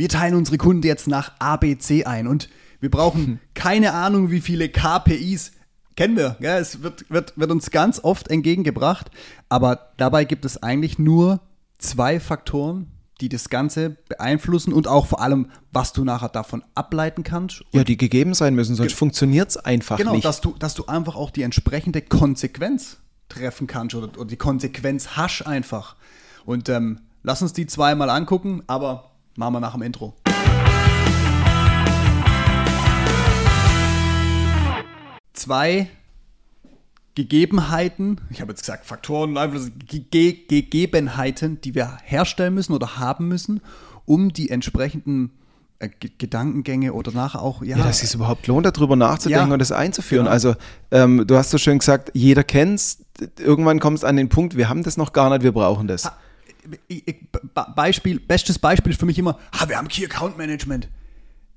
wir teilen unsere Kunden jetzt nach ABC ein und wir brauchen keine Ahnung, wie viele KPIs. Kennen wir, ja, es wird, wird, wird uns ganz oft entgegengebracht, aber dabei gibt es eigentlich nur zwei Faktoren, die das Ganze beeinflussen und auch vor allem, was du nachher davon ableiten kannst. Ja, die gegeben sein müssen, sonst funktioniert es einfach genau, nicht. Genau, dass du, dass du einfach auch die entsprechende Konsequenz treffen kannst oder, oder die Konsequenz hast einfach. Und ähm, lass uns die zwei mal angucken, aber machen wir nach dem Intro. Zwei Gegebenheiten, ich habe jetzt gesagt Faktoren, Ge Gegebenheiten, die wir herstellen müssen oder haben müssen, um die entsprechenden äh, Gedankengänge oder nachher auch, ja. ja dass es überhaupt lohnt, darüber nachzudenken ja, und das einzuführen. Genau. Also, ähm, du hast so schön gesagt, jeder kennt es. Irgendwann kommst du an den Punkt, wir haben das noch gar nicht, wir brauchen das. Ha, Beispiel, bestes Beispiel ist für mich immer, ha, wir haben Key Account Management.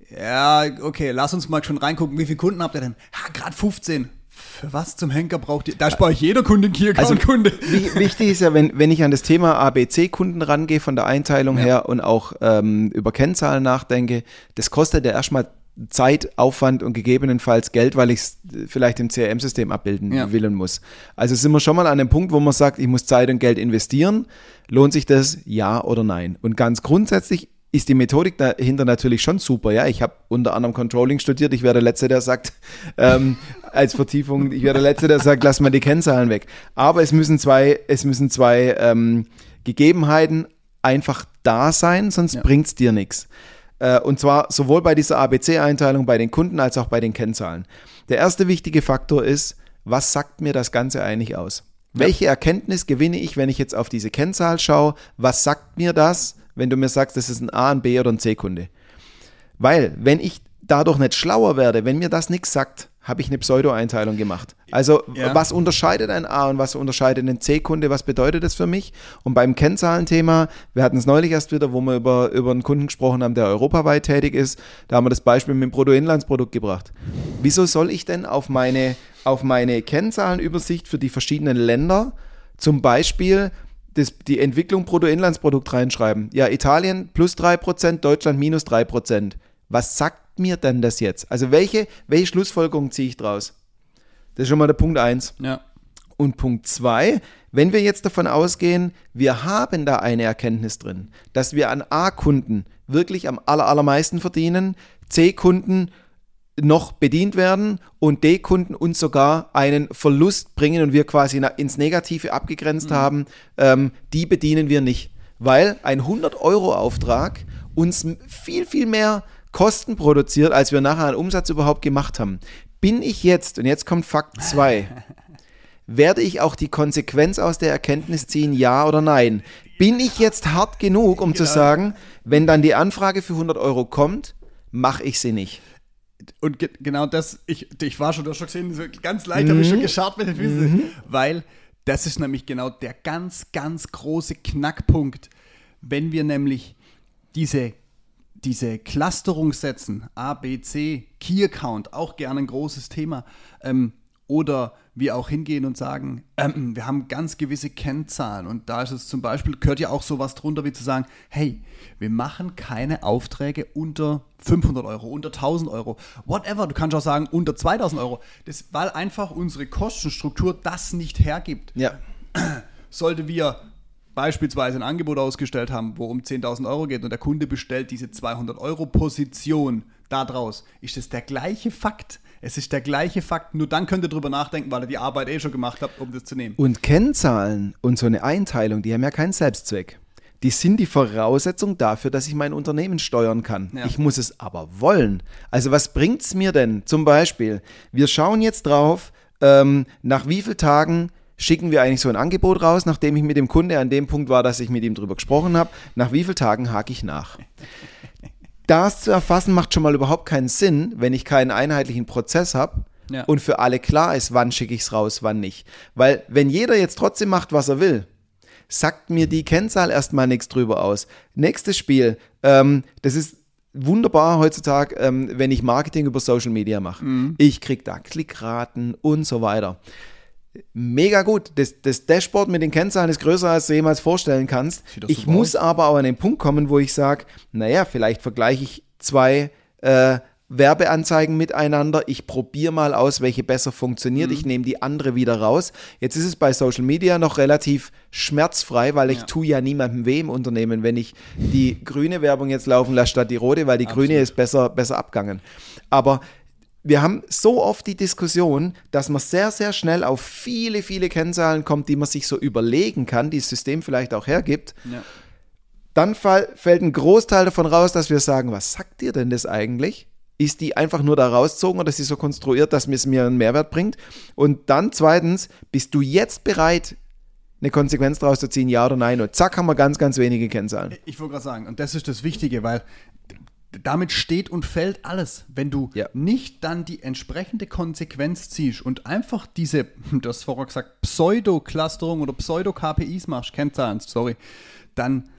Ja, okay, lass uns mal schon reingucken, wie viele Kunden habt ihr denn? Ha, gerade 15. Für was zum Henker braucht ihr? Da spare ich jeder Kunde einen Key Account also, Kunde. Wichtig ist ja, wenn, wenn ich an das Thema ABC-Kunden rangehe, von der Einteilung ja. her und auch ähm, über Kennzahlen nachdenke, das kostet ja erstmal Zeit, Aufwand und gegebenenfalls Geld, weil ich es vielleicht im CRM-System abbilden ja. will und muss. Also sind wir schon mal an dem Punkt, wo man sagt, ich muss Zeit und Geld investieren. Lohnt sich das? Ja oder nein? Und ganz grundsätzlich ist die Methodik dahinter natürlich schon super. Ja, ich habe unter anderem Controlling studiert. Ich wäre der Letzte, der sagt, ähm, als Vertiefung, ich wäre der Letzte, der sagt, lass mal die Kennzahlen weg. Aber es müssen zwei, es müssen zwei ähm, Gegebenheiten einfach da sein, sonst ja. bringt es dir nichts. Äh, und zwar sowohl bei dieser ABC-Einteilung bei den Kunden als auch bei den Kennzahlen. Der erste wichtige Faktor ist, was sagt mir das Ganze eigentlich aus? Ja. Welche Erkenntnis gewinne ich, wenn ich jetzt auf diese Kennzahl schaue? Was sagt mir das? wenn du mir sagst, das ist ein A, ein B oder ein C-Kunde. Weil, wenn ich dadurch nicht schlauer werde, wenn mir das nichts sagt, habe ich eine Pseudo-Einteilung gemacht. Also, ja. was unterscheidet ein A und was unterscheidet ein C-Kunde? Was bedeutet das für mich? Und beim Kennzahlenthema, wir hatten es neulich erst wieder, wo wir über, über einen Kunden gesprochen haben, der europaweit tätig ist. Da haben wir das Beispiel mit dem Bruttoinlandsprodukt gebracht. Wieso soll ich denn auf meine, auf meine Kennzahlenübersicht für die verschiedenen Länder zum Beispiel das, die Entwicklung Bruttoinlandsprodukt reinschreiben. Ja, Italien plus 3%, Deutschland minus 3%. Was sagt mir denn das jetzt? Also welche, welche Schlussfolgerung ziehe ich draus? Das ist schon mal der Punkt 1. Ja. Und Punkt 2, wenn wir jetzt davon ausgehen, wir haben da eine Erkenntnis drin, dass wir an A-Kunden wirklich am allermeisten verdienen, C-Kunden noch bedient werden und D-Kunden uns sogar einen Verlust bringen und wir quasi ins Negative abgegrenzt mhm. haben, ähm, die bedienen wir nicht. Weil ein 100-Euro-Auftrag uns viel, viel mehr Kosten produziert, als wir nachher an Umsatz überhaupt gemacht haben. Bin ich jetzt, und jetzt kommt Fakt 2, werde ich auch die Konsequenz aus der Erkenntnis ziehen, ja oder nein? Bin ich jetzt hart genug, um ja. zu sagen, wenn dann die Anfrage für 100 Euro kommt, mache ich sie nicht? und ge genau das, ich, ich war schon, du hast schon gesehen, so ganz leicht mhm. habe ich schon geschart mit den Füßen, mhm. weil das ist nämlich genau der ganz, ganz große Knackpunkt, wenn wir nämlich diese, diese Clusterung setzen, A, B, C, Key Account, auch gerne ein großes Thema, ähm, oder wir auch hingehen und sagen, ähm, wir haben ganz gewisse Kennzahlen und da ist es zum Beispiel, gehört ja auch sowas drunter wie zu sagen, hey, wir machen keine Aufträge unter 500 Euro, unter 1000 Euro, whatever, du kannst auch sagen unter 2000 Euro, das, weil einfach unsere Kostenstruktur das nicht hergibt. Ja. Sollte wir beispielsweise ein Angebot ausgestellt haben, wo um 10.000 Euro geht und der Kunde bestellt diese 200 Euro Position daraus, ist es der gleiche Fakt es ist der gleiche Fakt, nur dann könnt ihr drüber nachdenken, weil ihr die Arbeit eh schon gemacht habt, um das zu nehmen. Und Kennzahlen und so eine Einteilung, die haben ja keinen Selbstzweck. Die sind die Voraussetzung dafür, dass ich mein Unternehmen steuern kann. Ja. Ich muss es aber wollen. Also was bringt es mir denn? Zum Beispiel, wir schauen jetzt drauf, ähm, nach wie vielen Tagen schicken wir eigentlich so ein Angebot raus, nachdem ich mit dem Kunde an dem Punkt war, dass ich mit ihm drüber gesprochen habe. Nach wie vielen Tagen hake ich nach? das zu erfassen macht schon mal überhaupt keinen Sinn, wenn ich keinen einheitlichen Prozess habe ja. und für alle klar ist, wann schicke ich es raus, wann nicht. Weil wenn jeder jetzt trotzdem macht, was er will, sagt mir die Kennzahl erstmal nichts drüber aus. Nächstes Spiel, ähm, das ist wunderbar heutzutage, ähm, wenn ich Marketing über Social Media mache. Mhm. Ich kriege da Klickraten und so weiter. Mega gut. Das, das Dashboard mit den Kennzahlen ist größer, als du jemals vorstellen kannst. Ich muss aus. aber auch an den Punkt kommen, wo ich sage, naja, vielleicht vergleiche ich zwei äh, Werbeanzeigen miteinander. Ich probiere mal aus, welche besser funktioniert. Mhm. Ich nehme die andere wieder raus. Jetzt ist es bei Social Media noch relativ schmerzfrei, weil ich Ja. tue ja niemandem weh im Unternehmen, wenn ich die grüne Werbung jetzt laufen lasse statt die rote, weil die grüne ist besser, besser abgangen. Aber wir haben so oft die Diskussion, dass man sehr, sehr schnell auf viele, viele Kennzahlen kommt, die man sich so überlegen kann, die das System vielleicht auch hergibt. Ja. Dann fall, fällt ein Großteil davon raus, dass wir sagen, was sagt dir denn das eigentlich? Ist die einfach nur da rausgezogen oder ist sie so konstruiert, dass es mir einen Mehrwert bringt? Und dann zweitens, bist du jetzt bereit, eine Konsequenz daraus zu ziehen, ja oder nein? Und zack, haben wir ganz, ganz wenige Kennzahlen. Ich wollte gerade sagen, und das ist das Wichtige, weil damit steht und fällt alles. Wenn du Ja. nicht dann die entsprechende Konsequenz ziehst und einfach diese, du hast vorher gesagt, Pseudo-Clusterung oder Pseudo-KPIs machst, Kennzahlen, sorry, dann,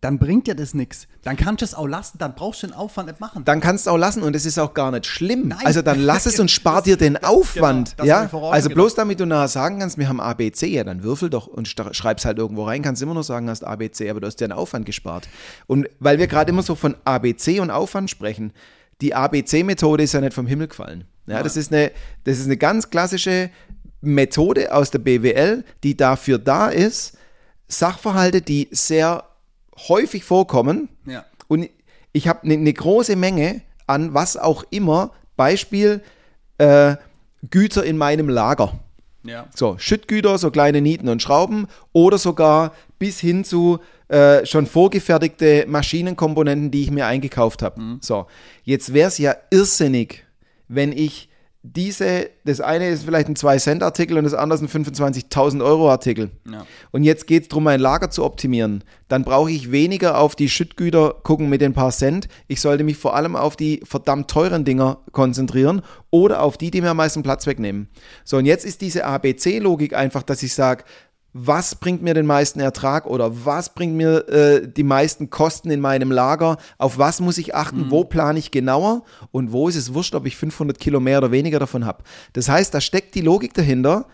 dann bringt dir das nichts. Dann kannst du es auch lassen, dann brauchst du den Aufwand nicht machen. Dann kannst du auch lassen und es ist auch gar nicht schlimm. Nein. Also dann lass es und spar dir den Aufwand. das hab ja? Also bloß damit du nachher sagen kannst, wir haben ABC, ja dann würfel doch und schreib's halt irgendwo rein, kannst immer noch sagen, hast ABC, aber du hast dir einen Aufwand gespart. Und weil wir gerade immer so von ABC und Aufwand sprechen, die ABC-Methode ist ja nicht vom Himmel gefallen. Ja, das ist eine, das ist eine ganz klassische Methode aus der BWL, die dafür da ist, Sachverhalte, die sehr häufig vorkommen, Ja. und ich habe eine ne große Menge an was auch immer, Beispiel äh, Güter in meinem Lager. Ja. So, Schüttgüter, so kleine Nieten und Schrauben oder sogar bis hin zu äh, schon vorgefertigte Maschinenkomponenten, die ich mir eingekauft habe. So, jetzt wäre es ja irrsinnig, wenn ich diese, das eine ist vielleicht ein 2-Cent-Artikel und das andere ist ein 25.000 Euro-Artikel. Ja. Und jetzt geht es darum, mein Lager zu optimieren. Dann brauche ich weniger auf die Schüttgüter gucken mit den paar Cent. Ich sollte mich vor allem auf die verdammt teuren Dinger konzentrieren oder auf die, die mir am meisten Platz wegnehmen. So, und jetzt ist diese ABC-Logik einfach, dass ich sage, was bringt mir den meisten Ertrag oder was bringt mir äh, die meisten Kosten in meinem Lager? Auf was muss ich achten? Wo plane ich genauer? Und wo ist es wurscht, ob ich 500 Kilo mehr oder weniger davon habe? Das heißt, da steckt die Logik dahinter,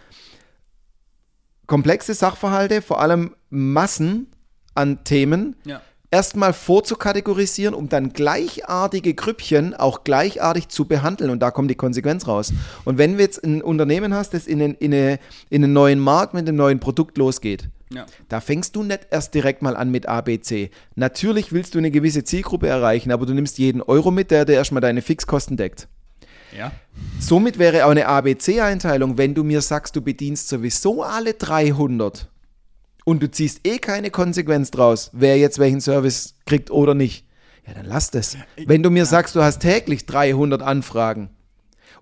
komplexe Sachverhalte, vor allem Massen an Themen, Ja. Erstmal vorzukategorisieren, um dann gleichartige Grüppchen auch gleichartig zu behandeln. Und da kommt die Konsequenz raus. Und wenn du jetzt ein Unternehmen hast, das in, einen- in, eine, in einen neuen Markt mit einem neuen Produkt losgeht, Ja. da fängst du nicht erst direkt mal an mit ABC. Natürlich willst du eine gewisse Zielgruppe erreichen, aber du nimmst jeden Euro mit, der dir erstmal deine Fixkosten deckt. Ja. Somit wäre auch eine ABC-Einteilung, wenn du mir sagst, du bedienst sowieso alle 300 und du ziehst eh keine Konsequenz draus, wer jetzt welchen Service kriegt oder nicht. Ja, dann lass das. Wenn du mir sagst, du hast täglich 300 Anfragen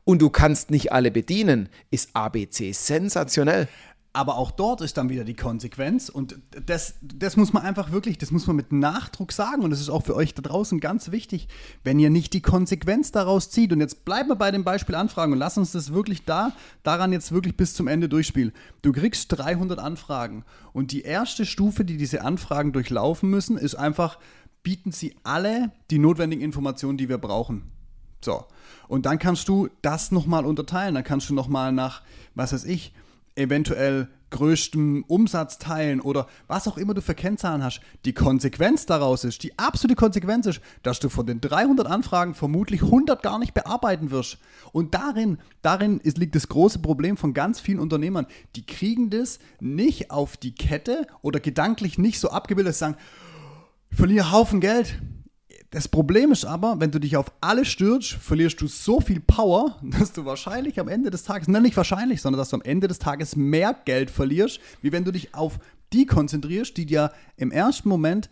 und du kannst nicht alle bedienen, ist ABC sensationell. Aber auch dort ist dann wieder die Konsequenz und das, das muss man einfach wirklich, das muss man mit Nachdruck sagen und das ist auch für euch da draußen ganz wichtig, wenn ihr nicht die Konsequenz daraus zieht und jetzt bleiben wir bei dem Beispiel Anfragen und lass uns das wirklich da, daran jetzt wirklich bis zum Ende durchspielen. Du kriegst 300 Anfragen und die erste Stufe, die diese Anfragen durchlaufen müssen, ist einfach, bieten sie alle die notwendigen Informationen, die wir brauchen. So. Und dann kannst du das nochmal unterteilen. Dann kannst du nochmal nach, was weiß ich, eventuell größtem Umsatz teilen oder was auch immer du für Kennzahlen hast. Die Konsequenz daraus ist, die absolute Konsequenz ist, dass du von den 300 Anfragen vermutlich 100 gar nicht bearbeiten wirst. Und darin, darin ist, liegt das große Problem von ganz vielen Unternehmern. Die kriegen das nicht auf die Kette oder gedanklich nicht so abgebildet, dass sie sagen, ich verliere Haufen Geld. Das Problem ist aber, wenn du dich auf alle stürzt, verlierst du so viel Power, dass du wahrscheinlich am Ende des Tages, nein, nicht wahrscheinlich, sondern dass du am Ende des Tages mehr Geld verlierst, wie wenn du dich auf die konzentrierst, die dir im ersten Moment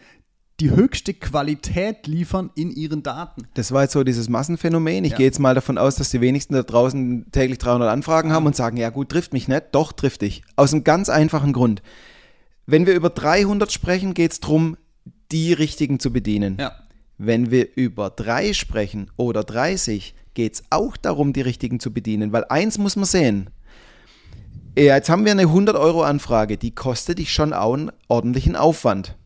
die höchste Qualität liefern in ihren Daten. Das war jetzt so dieses Massenphänomen. Ich Ja. gehe jetzt mal davon aus, dass die wenigsten da draußen täglich 300 Anfragen haben und sagen, ja gut, trifft mich nicht. Doch, trifft dich. Aus einem ganz einfachen Grund. Wenn wir über 300 sprechen, geht es darum, die richtigen zu bedienen. Ja. Wenn wir über drei sprechen oder 30, geht es auch darum, die richtigen zu bedienen. Weil eins muss man sehen. Ja, Jetzt haben wir eine 100-Euro-Anfrage, die kostet dich schon auch einen ordentlichen Aufwand.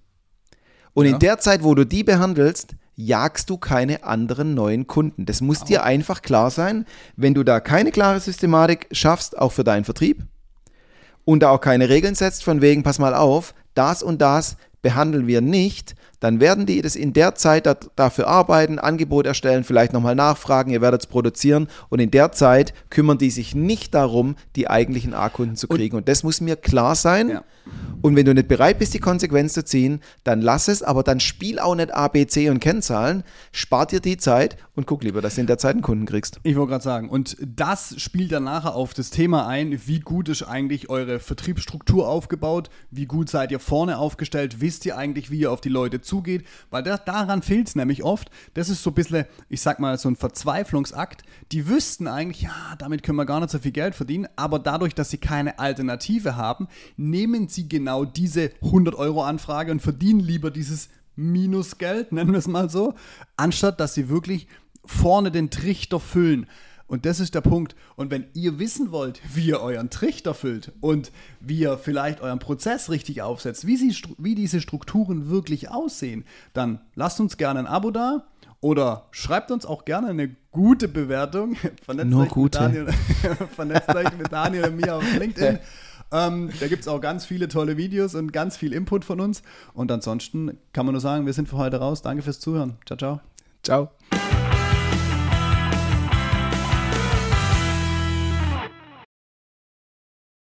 Und Ja. in der Zeit, wo du die behandelst, jagst du keine anderen neuen Kunden. Das muss dir einfach klar sein. Wenn du da keine klare Systematik schaffst, auch für deinen Vertrieb, und da auch keine Regeln setzt, von wegen, pass mal auf, das und das behandeln wir nicht, dann werden die das in der Zeit da, dafür arbeiten, Angebot erstellen, vielleicht nochmal nachfragen, ihr werdet es produzieren und in der Zeit kümmern die sich nicht darum, die eigentlichen A-Kunden zu kriegen. Und, und, das muss mir klar sein. Ja. Und wenn du nicht bereit bist, die Konsequenz zu ziehen, dann lass es, aber dann spiel auch nicht A, B, C und Kennzahlen, spart dir die Zeit und guck lieber, dass du in der Zeit einen Kunden kriegst. Ich wollte gerade sagen, und das spielt dann nachher auf das Thema ein, wie gut ist eigentlich eure Vertriebsstruktur aufgebaut, wie gut seid ihr vorne aufgestellt, wisst ihr eigentlich, wie ihr auf die Leute zugeht, weil das, daran fehlt es nämlich oft. Das ist so ein bisschen, ich sag mal, so ein Verzweiflungsakt. Die wüssten eigentlich, ja, damit können wir gar nicht so viel Geld verdienen, aber dadurch, dass sie keine Alternative haben, nehmen sie genau diese 100 Euro Anfrage und verdienen lieber dieses Minusgeld, nennen wir es mal so, anstatt dass sie wirklich vorne den Trichter füllen. Und das ist der Punkt. Und wenn ihr wissen wollt, wie ihr euren Trichter füllt und wie ihr vielleicht euren Prozess richtig aufsetzt, wie, sie, wie diese Strukturen wirklich aussehen, dann lasst uns gerne ein Abo da oder schreibt uns auch gerne eine gute Bewertung. Vernetzt Nur gute. Mit Daniel, vernetzt euch mit Daniel und mir auf LinkedIn. Ähm, da gibt es auch ganz viele tolle Videos und ganz viel Input von uns. Und ansonsten kann man nur sagen, wir sind für heute raus. Danke fürs Zuhören. Ciao, ciao. Ciao.